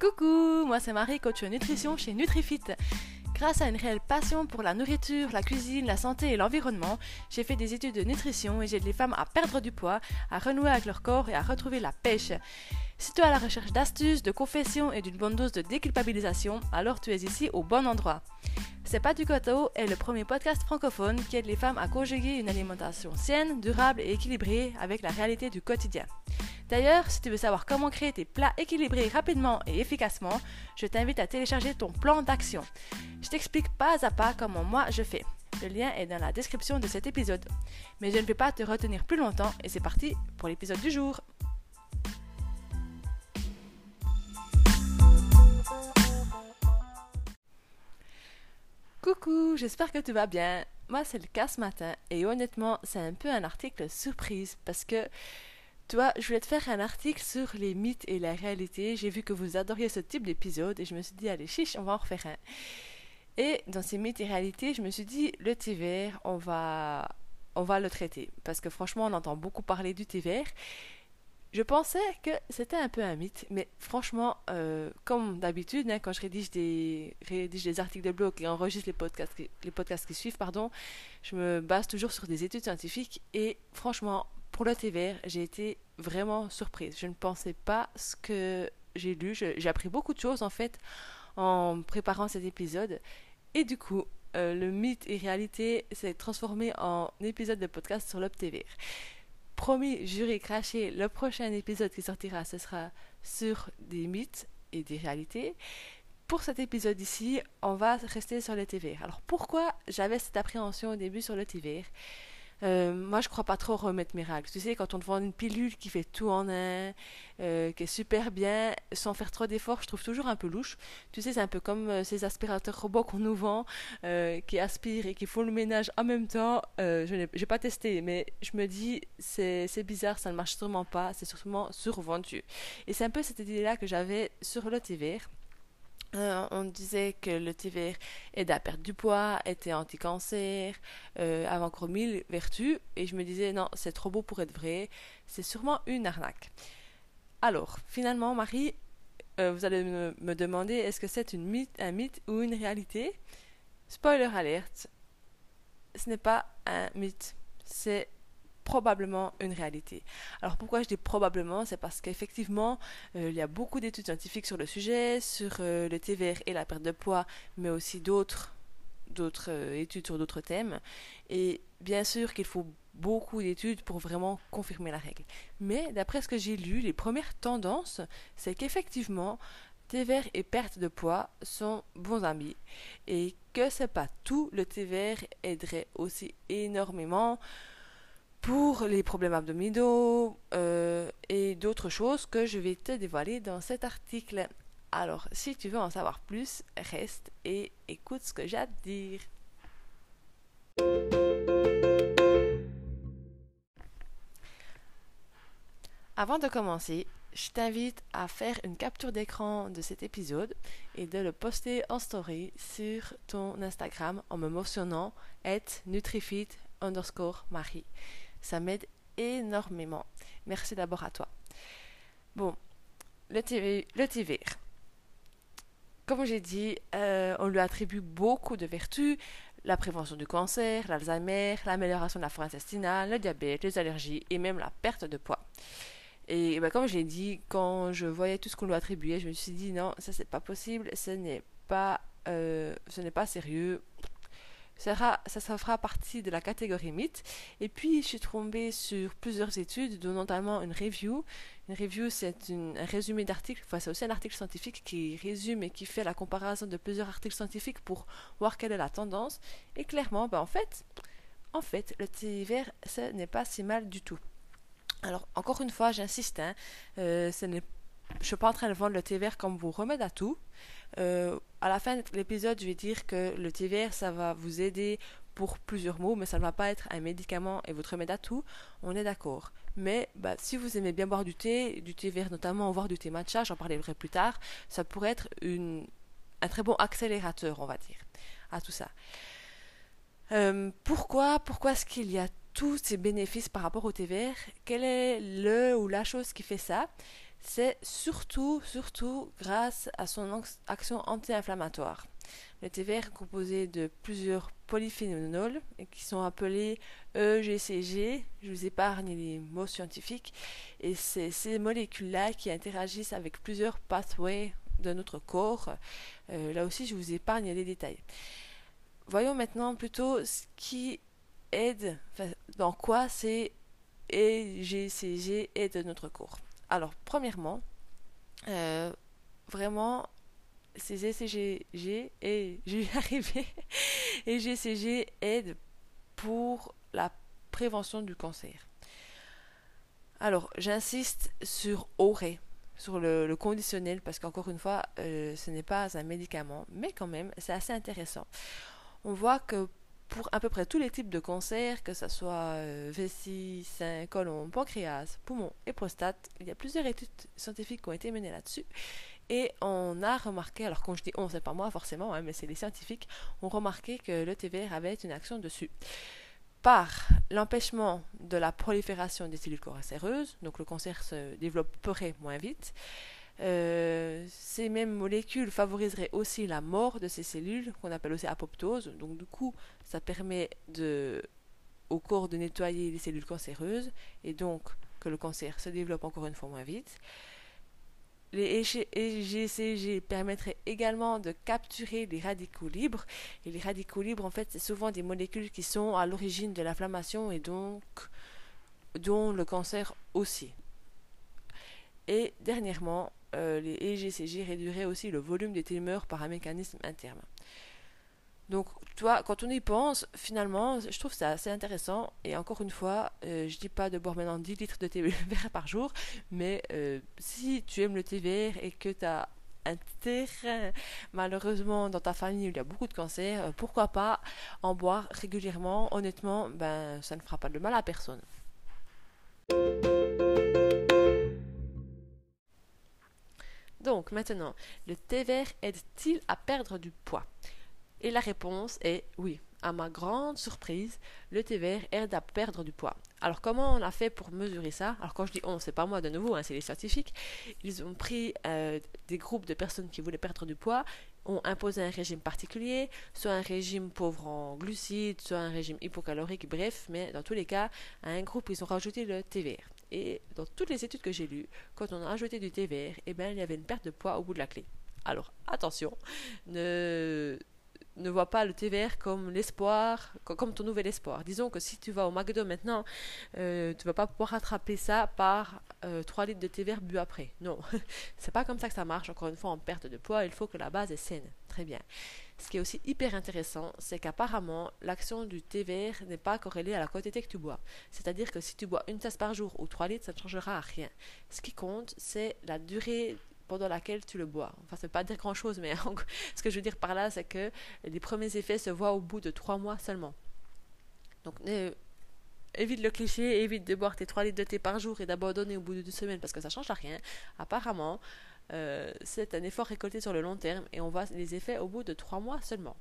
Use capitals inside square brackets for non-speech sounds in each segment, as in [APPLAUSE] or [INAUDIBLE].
Coucou, moi c'est Marie, coach nutrition chez Nutrifit. Grâce à une réelle passion pour la nourriture, la cuisine, la santé et l'environnement, j'ai fait des études de nutrition et j'aide les femmes à perdre du poids, à renouer avec leur corps et à retrouver la pêche. Si tu es à la recherche d'astuces, de confessions et d'une bonne dose de déculpabilisation, alors tu es ici au bon endroit. C'est pas du coteau est le premier podcast francophone qui aide les femmes à conjuguer une alimentation saine, durable et équilibrée avec la réalité du quotidien. D'ailleurs, si tu veux savoir comment créer tes plats équilibrés rapidement et efficacement, je t'invite à télécharger ton plan d'action. Je t'explique pas à pas comment moi je fais. Le lien est dans la description de cet épisode. Mais je ne vais pas te retenir plus longtemps et c'est parti pour l'épisode du jour. Coucou, j'espère que tu vas bien. Moi, c'est le cas ce matin et honnêtement, c'est un peu un article surprise parce que, toi, je voulais te faire un article sur les mythes et la réalité. J'ai vu que vous adoriez ce type d'épisode et je me suis dit, allez, chiche, on va en refaire un. Et dans ces mythes et réalités, je me suis dit, le thé vert, on va, on va le traiter parce que franchement, on entend beaucoup parler du thé vert je pensais que c'était un peu un mythe, mais franchement, euh, comme d'habitude, hein, quand je rédige des, rédige des articles de blog et enregistre les podcasts, qui, les podcasts qui suivent, pardon, je me base toujours sur des études scientifiques et franchement, pour le thé vert, j'ai été vraiment surprise. Je ne pensais pas ce que j'ai lu. J'ai appris beaucoup de choses en fait en préparant cet épisode. Et du coup, euh, le mythe et réalité s'est transformé en épisode de podcast sur vert promis, juré, craché, le prochain épisode qui sortira, ce sera sur des mythes et des réalités. Pour cet épisode ici, on va rester sur le TV. Alors pourquoi j'avais cette appréhension au début sur le TV euh, moi, je crois pas trop remettre miracle. Tu sais, quand on te vend une pilule qui fait tout en un, euh, qui est super bien, sans faire trop d'efforts, je trouve toujours un peu louche. Tu sais, c'est un peu comme euh, ces aspirateurs robots qu'on nous vend, qui aspirent et qui font le ménage en même temps. je n'ai pas testé, mais je me dis, c'est bizarre, ça ne marche sûrement pas, c'est sûrement survendu. Et c'est un peu cette idée-là que j'avais sur le TV. Euh, on disait que le vert aidait à perdre du poids, était anti-cancer, euh, avait encore mille vertus, et je me disais non, c'est trop beau pour être vrai, c'est sûrement une arnaque. Alors, finalement, Marie, euh, vous allez me, demander est-ce que c'est un mythe ou une réalité? Spoiler alerte, ce n'est pas un mythe, c'est probablement une réalité. Alors pourquoi je dis probablement? C'est parce qu'effectivement, euh, il y a beaucoup d'études scientifiques sur le sujet, sur euh, le vert et la perte de poids, mais aussi d'autres d'autres euh, études sur d'autres thèmes. Et bien sûr qu'il faut beaucoup d'études pour vraiment confirmer la règle. Mais d'après ce que j'ai lu, les premières tendances, c'est qu'effectivement, vert et perte de poids sont bons amis et que c'est pas tout. Le vert aiderait aussi énormément pour les problèmes abdominaux euh, et d'autres choses que je vais te dévoiler dans cet article. Alors, si tu veux en savoir plus, reste et écoute ce que j'ai à te dire. Avant de commencer, je t'invite à faire une capture d'écran de cet épisode et de le poster en story sur ton Instagram en me mentionnant nutrifit underscore Marie. Ça m'aide énormément. Merci d'abord à toi. Bon, le TV, le TV. Comme j'ai dit, euh, on lui attribue beaucoup de vertus la prévention du cancer, l'Alzheimer, l'amélioration de la flore intestinale, le diabète, les allergies et même la perte de poids. Et ben, comme j'ai dit, quand je voyais tout ce qu'on lui attribuait, je me suis dit non, ça c'est pas possible, ce n'est pas, euh, ce n'est pas sérieux ça, fera partie de la catégorie mythe. Et puis, je suis tombée sur plusieurs études, dont notamment une review. Une review, c'est un résumé d'articles, enfin, c'est aussi un article scientifique qui résume et qui fait la comparaison de plusieurs articles scientifiques pour voir quelle est la tendance. Et clairement, ben, en fait, en fait, le thé vert, ce n'est pas si mal du tout. Alors, encore une fois, j'insiste, hein, euh, je suis pas en train de vendre le thé vert comme vous remède à tout. Euh, à la fin de l'épisode, je vais dire que le thé vert, ça va vous aider pour plusieurs mots, mais ça ne va pas être un médicament et votre remède à tout. On est d'accord. Mais bah, si vous aimez bien boire du thé, du thé vert notamment, voire du thé matcha, j'en parlerai plus tard, ça pourrait être un très bon accélérateur, on va dire, à tout ça. Euh, pourquoi pourquoi est-ce qu'il y a tous ces bénéfices par rapport au thé vert Quel est le ou la chose qui fait ça? C'est surtout, surtout grâce à son action anti-inflammatoire. Le thé vert est composé de plusieurs polyphénols qui sont appelés EGCG. Je vous épargne les mots scientifiques. Et c'est ces molécules-là qui interagissent avec plusieurs pathways de notre corps. Euh, là aussi, je vous épargne les détails. Voyons maintenant plutôt ce qui aide, dans quoi ces EGCG aident notre corps. Alors, premièrement, euh, vraiment, ces ECG et j'ai [LAUGHS] arrivé et GCG aident pour la prévention du cancer. Alors, j'insiste sur ORE, sur le, conditionnel, parce qu'encore une fois, euh, ce n'est pas un médicament, mais quand même, c'est assez intéressant. On voit que pour à peu près tous les types de cancers, que ce soit euh, vessie, sein, colon, pancréas, poumon et prostate, il y a plusieurs études scientifiques qui ont été menées là-dessus. Et on a remarqué, alors quand je dis on, c'est pas moi forcément, hein, mais c'est les scientifiques, ont remarqué que le TVR avait une action dessus. Par l'empêchement de la prolifération des cellules cancéreuses, donc le cancer se développerait moins vite, euh, ces mêmes molécules favoriseraient aussi la mort de ces cellules, qu'on appelle aussi apoptose. Donc du coup, ça permet au corps de nettoyer les cellules cancéreuses et donc que le cancer se développe encore une fois moins vite. Les EGCG permettraient également de capturer les radicaux libres. Et les radicaux libres, en fait, c'est souvent des molécules qui sont à l'origine de l'inflammation et donc dont le cancer aussi. Et dernièrement, euh, les EGCG réduiraient aussi le volume des tumeurs par un mécanisme interne. Donc, toi, quand on y pense, finalement, je trouve ça assez intéressant. Et encore une fois, euh, je dis pas de boire maintenant 10 litres de thé [LAUGHS] vert par jour, mais euh, si tu aimes le thé vert et que tu as un terrain, malheureusement, dans ta famille où il y a beaucoup de cancers, euh, pourquoi pas en boire régulièrement? Honnêtement, ben, ça ne fera pas de mal à personne. Donc, maintenant, le thé vert aide-t-il à perdre du poids? Et la réponse est oui. À ma grande surprise, le thé vert aide à perdre du poids. Alors comment on a fait pour mesurer ça? Alors quand je dis on, c'est pas moi de nouveau, hein, c'est les scientifiques. Ils ont pris euh, des groupes de personnes qui voulaient perdre du poids, ont imposé un régime particulier, soit un régime pauvre en glucides, soit un régime hypocalorique, bref, mais dans tous les cas, à un groupe, ils ont rajouté le thé vert. Et dans toutes les études que j'ai lues, quand on a ajouté du thé vert, eh ben, il y avait une perte de poids au bout de la clé. Alors attention, ne ne vois pas le thé vert comme l'espoir, comme ton nouvel espoir. Disons que si tu vas au McDo maintenant, euh, tu vas pas pouvoir rattraper ça par euh, 3 litres de thé vert bu après. Non, [LAUGHS] c'est pas comme ça que ça marche. Encore une fois, en perte de poids, il faut que la base est saine. Très bien. Ce qui est aussi hyper intéressant, c'est qu'apparemment, l'action du thé vert n'est pas corrélée à la quantité que tu bois. C'est-à-dire que si tu bois une tasse par jour ou 3 litres, ça ne changera rien. Ce qui compte, c'est la durée pendant laquelle tu le bois. Enfin, ça veut pas dire grand chose, mais [LAUGHS] ce que je veux dire par là, c'est que les premiers effets se voient au bout de trois mois seulement. Donc, évite le cliché, évite de boire tes 3 litres de thé par jour et d'abandonner au bout de deux semaines parce que ça change à rien. Apparemment, euh, c'est un effort récolté sur le long terme et on voit les effets au bout de trois mois seulement.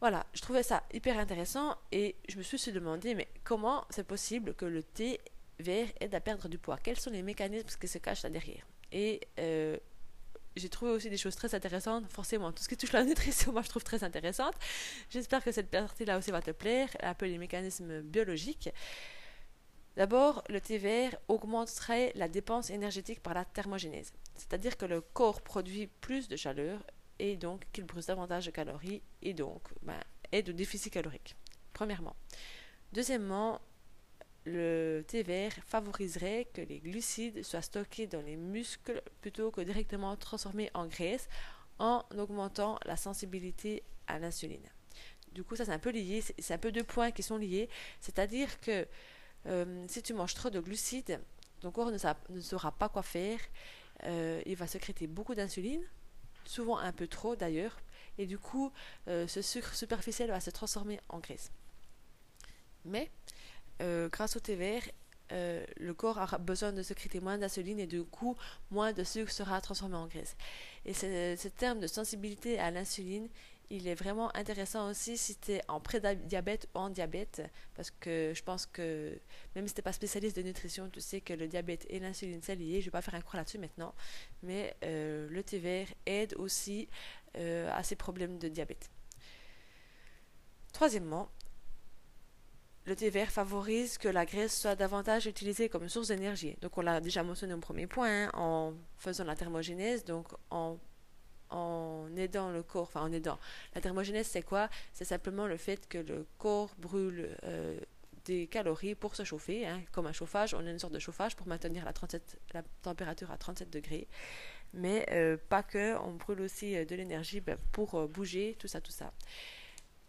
Voilà, je trouvais ça hyper intéressant et je me suis demandé, mais comment c'est possible que le thé vert aide à perdre du poids? Quels sont les mécanismes qui se cachent là derrière? Et euh, j'ai trouvé aussi des choses très intéressantes. Forcément, tout ce qui touche la nutrition, moi, je trouve très intéressante. J'espère que cette partie-là aussi va te plaire. Un peu les mécanismes biologiques. D'abord, le vert augmenterait la dépense énergétique par la thermogénèse. C'est-à-dire que le corps produit plus de chaleur et donc qu'il brûle davantage de calories et donc ben, est de déficit calorique. Premièrement. Deuxièmement, le vert favoriserait que les glucides soient stockés dans les muscles plutôt que directement transformés en graisse en augmentant la sensibilité à l'insuline. Du coup, ça c'est un peu lié, c'est un peu deux points qui sont liés, c'est-à-dire que euh, si tu manges trop de glucides, ton corps ne, saura pas quoi faire, euh, il va sécréter beaucoup d'insuline, souvent un peu trop d'ailleurs, et du coup, euh, ce sucre superficiel va se transformer en graisse. Mais grâce au thé vert, le corps a besoin de sécréter moins d'insuline et du coup, moins de sucre sera transformé en graisse. Et ce, terme de sensibilité à l'insuline, Il est vraiment intéressant aussi si tu es en pré-diabète ou en diabète, parce que je pense que même si tu n'es pas spécialiste de nutrition, tu sais que le diabète et l'insuline, c'est lié. Je ne vais pas faire un cours là-dessus maintenant, mais euh, le thé vert aide aussi euh, à ces problèmes de diabète. Troisièmement, le thé vert favorise que la graisse soit davantage utilisée comme source d'énergie. Donc on l'a déjà mentionné au premier point, hein, en faisant la thermogénèse, donc en en aidant le corps, enfin en aidant. La thermogénèse, c'est quoi? C'est simplement le fait que le corps brûle euh, des calories pour se chauffer, hein, comme un chauffage. On a une sorte de chauffage pour maintenir la, 37, la température à 37 degrés. Mais euh, pas que, on brûle aussi euh, de l'énergie ben, pour bouger, tout ça, tout ça.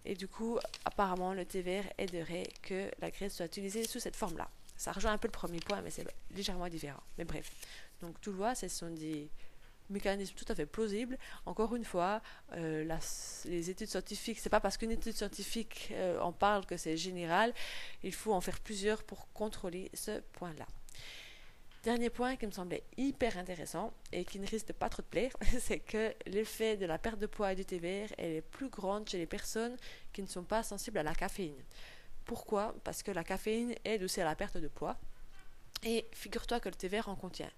Et du coup, apparemment, le thé vert aiderait que la graisse soit utilisée sous cette forme-là. Ça rejoint un peu le premier point, mais c'est légèrement différent. Mais bref. Donc, tu vois, ce sont des mécanisme tout à fait plausible. Encore une fois, euh, les études scientifiques, c'est pas parce qu'une étude scientifique euh, en parle que c'est général. Il faut en faire plusieurs pour contrôler ce point-là. Dernier point qui me semblait hyper intéressant et qui ne risque pas trop de plaire, [LAUGHS] c'est que l'effet de la perte de poids et du vert est plus grand chez les personnes qui ne sont pas sensibles à la caféine. Pourquoi? Parce que la caféine aide aussi à la perte de poids. Et figure-toi que le thé vert en contient.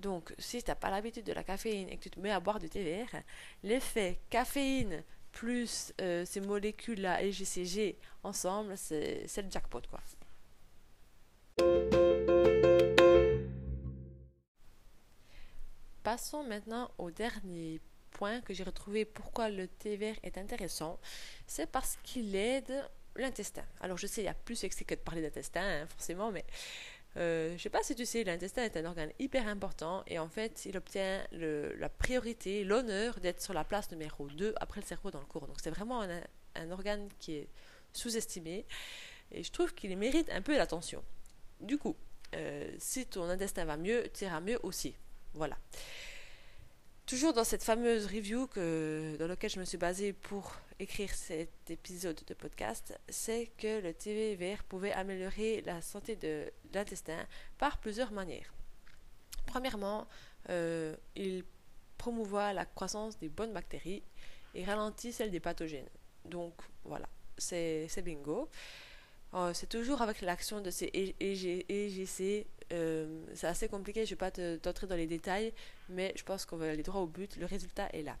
Donc, si tu n'as pas l'habitude de la caféine et que tu te mets à boire du thé vert, l'effet caféine plus euh, ces molécules-là, LGCG, ensemble, c'est le jackpot, quoi. Passons maintenant au dernier point que j'ai retrouvé pourquoi le thé vert est intéressant. C'est parce qu'il aide l'intestin. Alors je sais, il y a plus sexy que de parler d'intestin, hein, forcément, mais euh, je ne sais pas si tu sais, l'intestin est un organe hyper important et en fait, il obtient la priorité, l'honneur d'être sur la place numéro 2 après le cerveau dans le cours. Donc c'est vraiment un, organe qui est sous-estimé et je trouve qu'il mérite un peu l'attention. Du coup, euh, si ton intestin va mieux, tu iras mieux aussi. Voilà. Toujours dans cette fameuse review que, dans laquelle je me suis basée pour écrire cet épisode de podcast, c'est que le thé vert pouvait améliorer la santé de l'intestin par plusieurs manières. Premièrement, euh, il promouvoit la croissance des bonnes bactéries et ralentit celle des pathogènes. Donc voilà, c'est bingo. Euh, c'est toujours avec l'action de ces EGC euh, c'est assez compliqué, je ne vais pas t'entrer dans les détails, mais je pense qu'on va aller droit au but. Le résultat est là.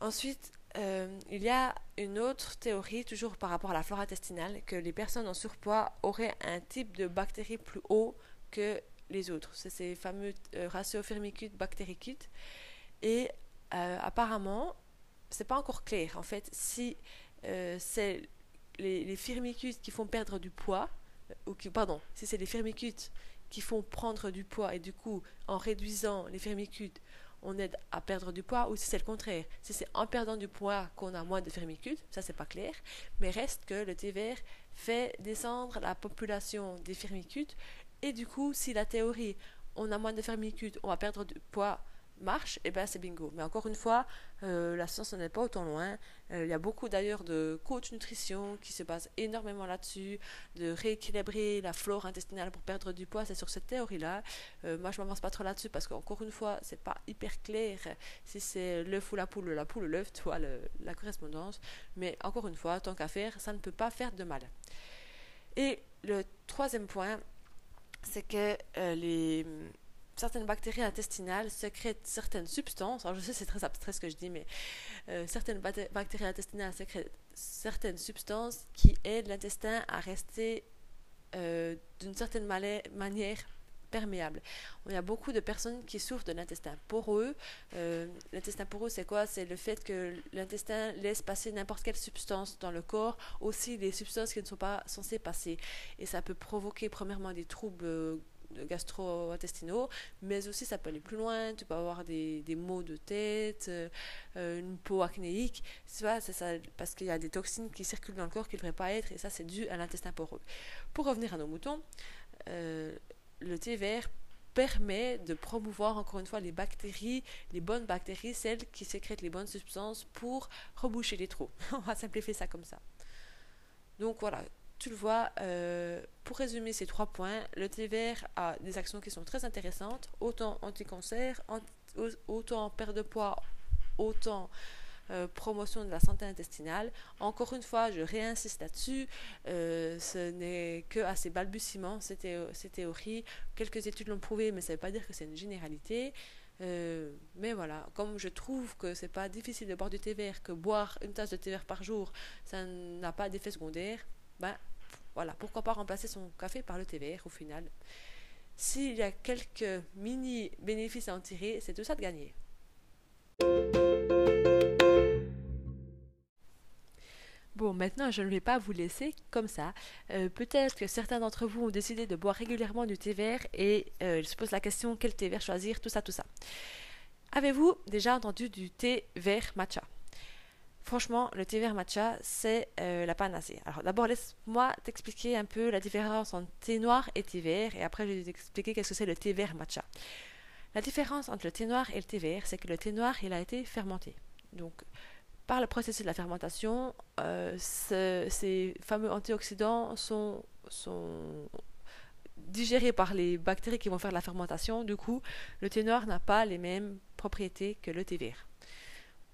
Ensuite, euh, il y a une autre théorie, toujours par rapport à la flore intestinale, que les personnes en surpoids auraient un type de bactéries plus haut que les autres. C'est ces fameux euh, ratios firmicutes bactéricutes. Et apparemment, c'est pas encore clair en fait si c'est les, firmicutes qui font perdre du poids ou pardon, si c'est les firmicutes qui font prendre du poids et du coup, en réduisant les firmicutes, on aide à perdre du poids, ou si c'est le contraire, si c'est en perdant du poids qu'on a moins de firmicutes, ça c'est pas clair, mais reste que le thé vert fait descendre la population des firmicutes, et du coup, si la théorie, on a moins de firmicutes, on va perdre du poids, marche, et eh ben c'est bingo. Mais encore une fois, euh, la science n'est pas autant loin. Euh, il y a beaucoup d'ailleurs de coach nutrition qui se basent énormément là-dessus, de rééquilibrer la flore intestinale pour perdre du poids. C'est sur cette théorie-là. Euh, moi, je m'avance pas trop là-dessus parce qu'encore une fois, c'est pas hyper clair si c'est l'œuf ou la poule, la poule ou l'œuf, tu vois, la correspondance. Mais encore une fois, tant qu'à faire, ça ne peut pas faire de mal. Et le troisième point, c'est que les certaines bactéries intestinales sécrètent certaines substances. Je sais c'est très abstrait ce que je dis, mais euh, certaines bactéries intestinales sécrètent certaines substances qui aident l'intestin à rester euh, d'une certaine manière perméable. Il y a beaucoup de personnes qui souffrent de l'intestin poreux. Euh, l'intestin poreux, c'est quoi? C'est le fait que l'intestin laisse passer n'importe quelle substance dans le corps, aussi des substances qui ne sont pas censées passer. Et ça peut provoquer premièrement des troubles gastro-intestinaux, mais aussi ça peut aller plus loin, tu peux avoir des, des maux de tête, euh, une peau acnéique, c'est ça, parce qu'il y a des toxines qui circulent dans le corps qui ne devraient pas être, et ça c'est dû à l'intestin poreux. Pour revenir à nos moutons, euh, le thé vert permet de promouvoir encore une fois les bactéries, les bonnes bactéries, celles qui sécrètent les bonnes substances pour reboucher les trous. [LAUGHS] On va simplifier ça comme ça. Donc voilà, tu le vois, euh, pour résumer ces trois points, le thé vert a des actions qui sont très intéressantes, autant anti-cancer, autant perte de poids, autant euh, promotion de la santé intestinale. Encore une fois, je réinsiste là-dessus, euh, ce n'est que à ces balbutiements, ces, théories. Quelques études l'ont prouvé, mais ça ne veut pas dire que c'est une généralité. Mais voilà, comme je trouve que c'est pas difficile de boire du thé vert, que boire une tasse de thé vert par jour, ça n'a pas d'effet secondaire, ben voilà, pourquoi pas remplacer son café par le thé vert au final. S'il y a quelques mini bénéfices à en tirer, c'est tout ça de gagner. Bon, maintenant, je ne vais pas vous laisser comme ça. Euh, peut-être que certains d'entre vous ont décidé de boire régulièrement du thé vert et euh, ils se posent la question quel thé vert choisir, tout ça, tout ça. Avez-vous déjà entendu du thé vert matcha? Franchement, le thé vert matcha, c'est euh, la panacée. Alors d'abord, laisse-moi t'expliquer un peu la différence entre thé noir et thé vert, et après je vais t'expliquer qu'est-ce que c'est le thé vert matcha. La différence entre le thé noir et le thé vert, c'est que le thé noir, il a été fermenté. Donc, par le processus de la fermentation, euh, ces fameux antioxydants sont, digérés par les bactéries qui vont faire la fermentation. Du coup, le thé noir n'a pas les mêmes propriétés que le thé vert.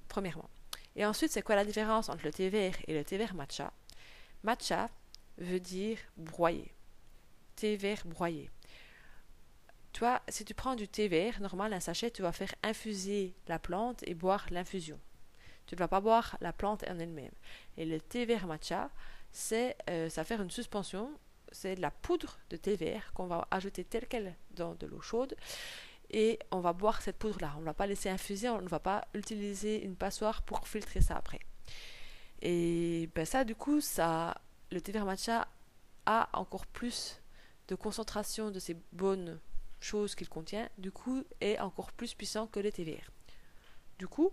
Premièrement. Et ensuite, c'est quoi la différence entre le thé vert et le thé vert matcha? Matcha veut dire broyer. Thé vert broyé. Toi, si tu prends du thé vert, normal, un sachet, tu vas faire infuser la plante et boire l'infusion. Tu ne vas pas boire la plante en elle-même. Et le thé vert matcha, c'est euh, ça faire une suspension, c'est de la poudre de thé vert qu'on va ajouter telle qu'elle dans de l'eau chaude et on va boire cette poudre-là. On ne va pas laisser infuser, on ne va pas utiliser une passoire pour filtrer ça après. Et ben ça, du coup, ça, le thé vert matcha a encore plus de concentration de ces bonnes choses qu'il contient, du coup, est encore plus puissant que le thé vert. Du coup,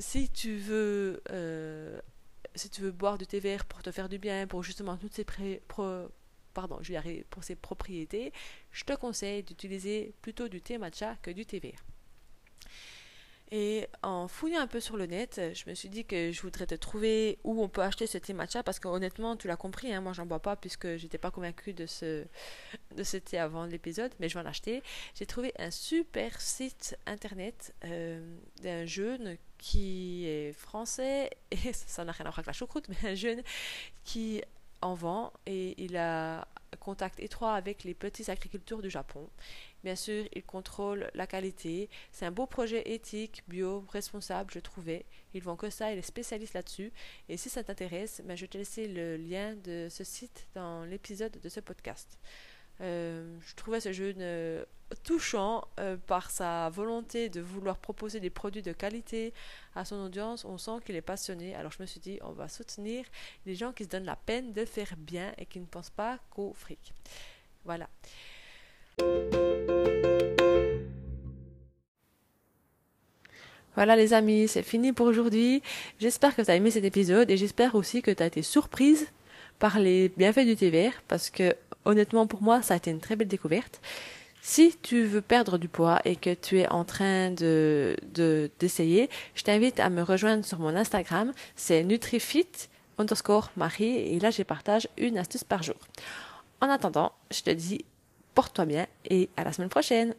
si tu veux, euh, si tu veux boire du thé pour te faire du bien, pour justement toutes ces pardon, je vais pour ses propriétés, je te conseille d'utiliser plutôt du thé matcha que du thé vert. Et en fouillant un peu sur le net, je me suis dit que je voudrais te trouver où on peut acheter ce thé matcha parce que honnêtement, tu l'as compris, hein, moi j'en bois pas puisque j'étais pas convaincue de ce, de thé avant l'épisode, mais je vais en acheter. J'ai trouvé un super site internet euh, d'un jeune qui est français et ça n'a rien à voir avec la choucroute, [LAUGHS] mais un jeune qui en vend et il a contact étroit avec les petits agriculteurs du Japon. Bien sûr, il contrôle la qualité. C'est un beau projet éthique, bio, responsable, je trouvais. Ils vont que ça, il est spécialiste là-dessus. Et si ça t'intéresse, ben, je vais te laisser le lien de ce site dans l'épisode de ce podcast. Euh, je trouvais ce jeune euh, touchant euh, par sa volonté de vouloir proposer des produits de qualité à son audience. On sent qu'il est passionné. Alors je me suis dit, on va soutenir les gens qui se donnent la peine de faire bien et qui ne pensent pas qu'au fric. Voilà. Voilà les amis, c'est fini pour aujourd'hui. J'espère que tu as aimé cet épisode et j'espère aussi que tu as été surprise par les bienfaits du thé vert parce que honnêtement pour moi ça a été une très belle découverte. Si tu veux perdre du poids et que tu es en train de d'essayer, je t'invite à me rejoindre sur mon Instagram, c'est nutrifit underscore Marie et là je partage une astuce par jour. En attendant, je te dis porte-toi bien et à la semaine prochaine.